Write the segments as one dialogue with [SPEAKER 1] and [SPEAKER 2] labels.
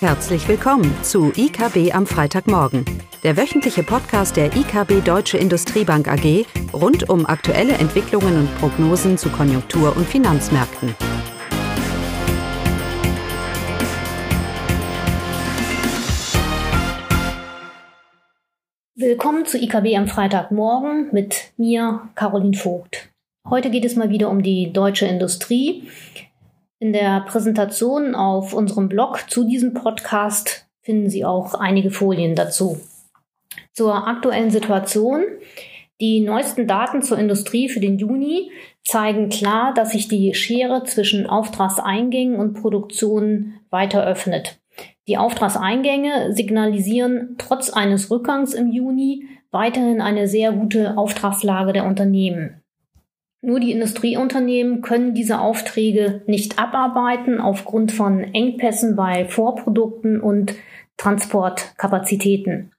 [SPEAKER 1] Herzlich willkommen zu IKB am Freitagmorgen, der wöchentliche Podcast der IKB Deutsche Industriebank AG rund um aktuelle Entwicklungen und Prognosen zu Konjunktur- und Finanzmärkten.
[SPEAKER 2] Willkommen zu IKB am Freitagmorgen mit mir, Caroline Vogt. Heute geht es mal wieder um die deutsche Industrie. In der Präsentation auf unserem Blog zu diesem Podcast finden Sie auch einige Folien dazu. Zur aktuellen Situation. Die neuesten Daten zur Industrie für den Juni zeigen klar, dass sich die Schere zwischen Auftragseingängen und Produktion weiter öffnet. Die Auftragseingänge signalisieren trotz eines Rückgangs im Juni weiterhin eine sehr gute Auftragslage der Unternehmen. Nur die Industrieunternehmen können diese Aufträge nicht abarbeiten aufgrund von Engpässen bei Vorprodukten und Transportkapazitäten.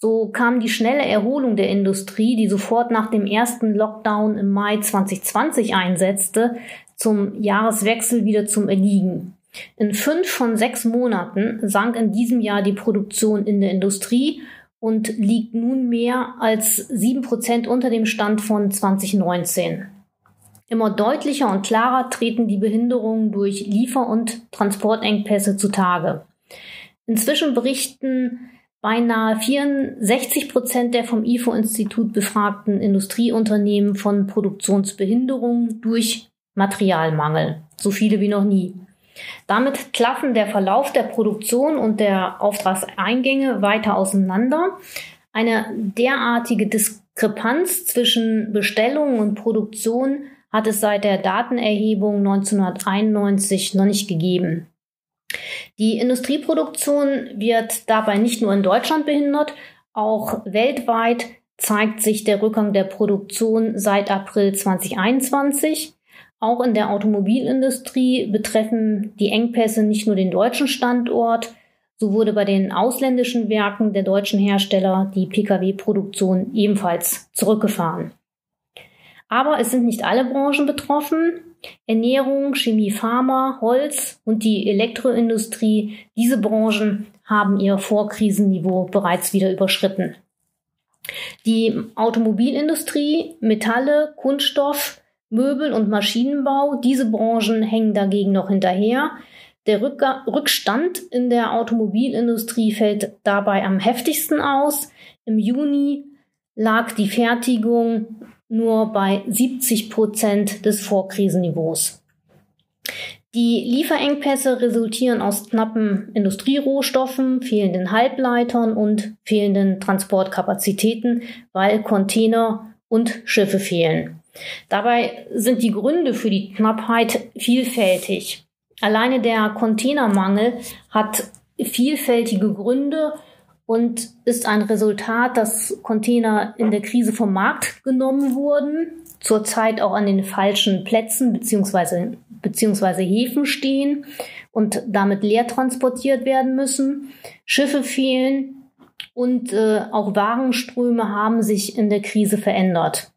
[SPEAKER 2] So kam die schnelle Erholung der Industrie, die sofort nach dem ersten Lockdown im Mai 2020 einsetzte, zum Jahreswechsel wieder zum Erliegen. In fünf von sechs Monaten sank in diesem Jahr die Produktion in der Industrie und liegt nun mehr als sieben Prozent unter dem Stand von 2019. Immer deutlicher und klarer treten die Behinderungen durch Liefer- und Transportengpässe zutage. Inzwischen berichten beinahe 64 Prozent der vom IFO-Institut befragten Industrieunternehmen von Produktionsbehinderungen durch Materialmangel. So viele wie noch nie. Damit klaffen der Verlauf der Produktion und der Auftragseingänge weiter auseinander. Eine derartige Diskrepanz zwischen Bestellung und Produktion hat es seit der Datenerhebung 1991 noch nicht gegeben. Die Industrieproduktion wird dabei nicht nur in Deutschland behindert, auch weltweit zeigt sich der Rückgang der Produktion seit April 2021. Auch in der Automobilindustrie betreffen die Engpässe nicht nur den deutschen Standort. So wurde bei den ausländischen Werken der deutschen Hersteller die Pkw-Produktion ebenfalls zurückgefahren. Aber es sind nicht alle Branchen betroffen. Ernährung, Chemie, Pharma, Holz und die Elektroindustrie, diese Branchen haben ihr Vorkrisenniveau bereits wieder überschritten. Die Automobilindustrie, Metalle, Kunststoff, Möbel und Maschinenbau, diese Branchen hängen dagegen noch hinterher. Der Rückstand in der Automobilindustrie fällt dabei am heftigsten aus. Im Juni lag die Fertigung nur bei 70 Prozent des Vorkrisenniveaus. Die Lieferengpässe resultieren aus knappen Industrierohstoffen, fehlenden Halbleitern und fehlenden Transportkapazitäten, weil Container und Schiffe fehlen. Dabei sind die Gründe für die Knappheit vielfältig. Alleine der Containermangel hat vielfältige Gründe und ist ein Resultat, dass Container in der Krise vom Markt genommen wurden, zurzeit auch an den falschen Plätzen beziehungsweise, beziehungsweise Häfen stehen und damit leer transportiert werden müssen. Schiffe fehlen und äh, auch Warenströme haben sich in der Krise verändert.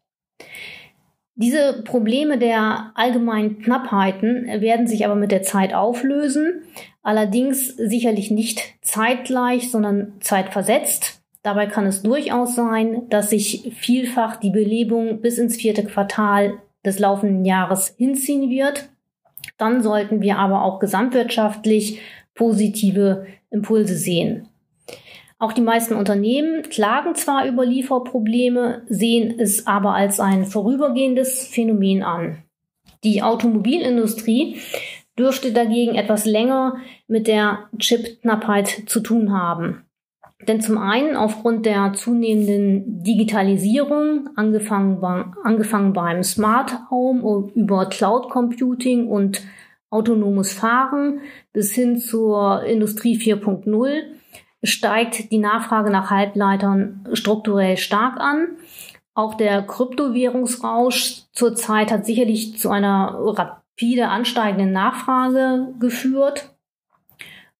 [SPEAKER 2] Diese Probleme der allgemeinen Knappheiten werden sich aber mit der Zeit auflösen, allerdings sicherlich nicht zeitgleich, sondern zeitversetzt. Dabei kann es durchaus sein, dass sich vielfach die Belebung bis ins vierte Quartal des laufenden Jahres hinziehen wird. Dann sollten wir aber auch gesamtwirtschaftlich positive Impulse sehen. Auch die meisten Unternehmen klagen zwar über Lieferprobleme, sehen es aber als ein vorübergehendes Phänomen an. Die Automobilindustrie dürfte dagegen etwas länger mit der Chipknappheit zu tun haben. Denn zum einen aufgrund der zunehmenden Digitalisierung, angefangen, bei, angefangen beim Smart Home über Cloud Computing und autonomes Fahren bis hin zur Industrie 4.0, steigt die Nachfrage nach Halbleitern strukturell stark an. Auch der Kryptowährungsrausch zurzeit hat sicherlich zu einer rapide ansteigenden Nachfrage geführt.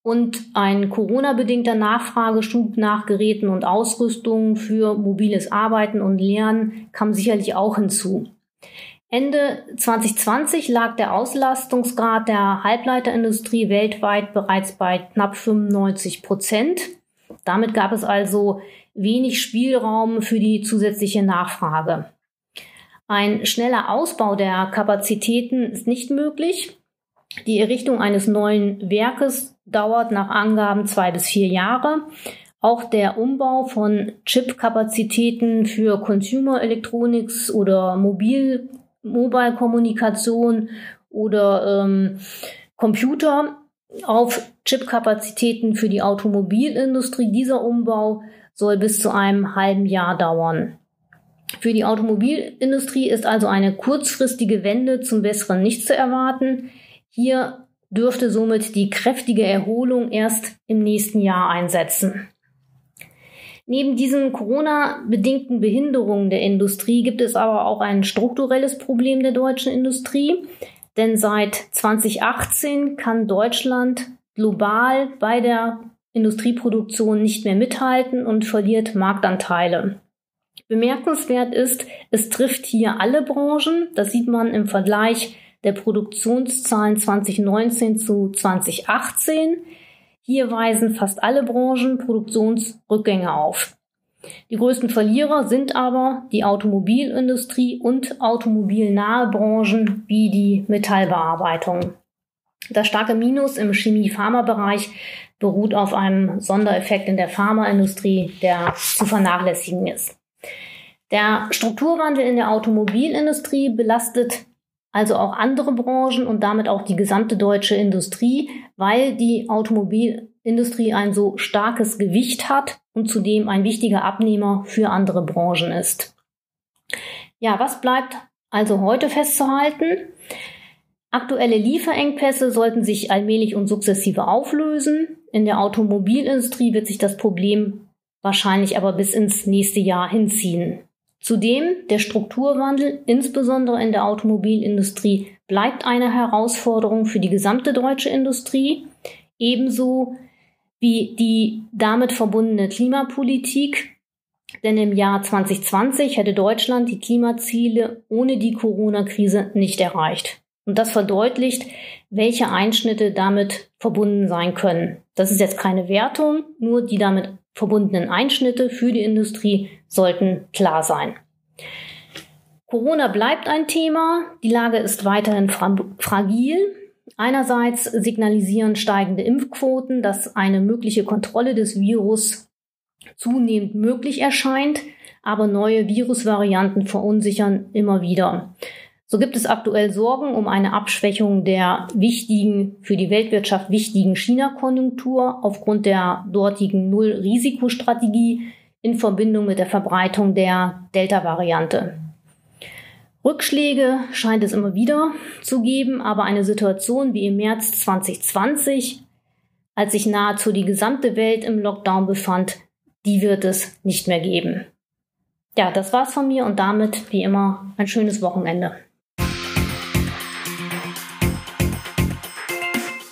[SPEAKER 2] Und ein Corona-bedingter Nachfrageschub nach Geräten und Ausrüstung für mobiles Arbeiten und Lernen kam sicherlich auch hinzu. Ende 2020 lag der Auslastungsgrad der Halbleiterindustrie weltweit bereits bei knapp 95 Prozent. Damit gab es also wenig Spielraum für die zusätzliche Nachfrage. Ein schneller Ausbau der Kapazitäten ist nicht möglich. Die Errichtung eines neuen Werkes dauert nach Angaben zwei bis vier Jahre. Auch der Umbau von Chip-Kapazitäten für Consumer Electronics oder Mobil Mobile-Kommunikation oder ähm, Computer auf Chip-Kapazitäten für die Automobilindustrie. Dieser Umbau soll bis zu einem halben Jahr dauern. Für die Automobilindustrie ist also eine kurzfristige Wende zum Besseren nicht zu erwarten. Hier dürfte somit die kräftige Erholung erst im nächsten Jahr einsetzen. Neben diesen Corona-bedingten Behinderungen der Industrie gibt es aber auch ein strukturelles Problem der deutschen Industrie. Denn seit 2018 kann Deutschland global bei der Industrieproduktion nicht mehr mithalten und verliert Marktanteile. Bemerkenswert ist, es trifft hier alle Branchen. Das sieht man im Vergleich der Produktionszahlen 2019 zu 2018. Hier weisen fast alle Branchen Produktionsrückgänge auf. Die größten Verlierer sind aber die Automobilindustrie und automobilnahe Branchen wie die Metallbearbeitung. Das starke Minus im Chemie-Pharma-Bereich beruht auf einem Sondereffekt in der Pharmaindustrie, der zu vernachlässigen ist. Der Strukturwandel in der Automobilindustrie belastet also auch andere Branchen und damit auch die gesamte deutsche Industrie, weil die Automobilindustrie ein so starkes Gewicht hat und zudem ein wichtiger Abnehmer für andere Branchen ist. Ja, was bleibt also heute festzuhalten? Aktuelle Lieferengpässe sollten sich allmählich und sukzessive auflösen. In der Automobilindustrie wird sich das Problem wahrscheinlich aber bis ins nächste Jahr hinziehen. Zudem der Strukturwandel, insbesondere in der Automobilindustrie, bleibt eine Herausforderung für die gesamte deutsche Industrie, ebenso wie die damit verbundene Klimapolitik. Denn im Jahr 2020 hätte Deutschland die Klimaziele ohne die Corona-Krise nicht erreicht. Und das verdeutlicht, welche Einschnitte damit verbunden sein können. Das ist jetzt keine Wertung, nur die damit verbundenen Einschnitte für die Industrie sollten klar sein. Corona bleibt ein Thema. Die Lage ist weiterhin fra fragil. Einerseits signalisieren steigende Impfquoten, dass eine mögliche Kontrolle des Virus zunehmend möglich erscheint, aber neue Virusvarianten verunsichern immer wieder. So gibt es aktuell Sorgen um eine Abschwächung der wichtigen, für die Weltwirtschaft wichtigen China-Konjunktur aufgrund der dortigen Null-Risikostrategie in Verbindung mit der Verbreitung der Delta-Variante. Rückschläge scheint es immer wieder zu geben, aber eine Situation wie im März 2020, als sich nahezu die gesamte Welt im Lockdown befand, die wird es nicht mehr geben. Ja, das war's von mir und damit wie immer ein schönes Wochenende.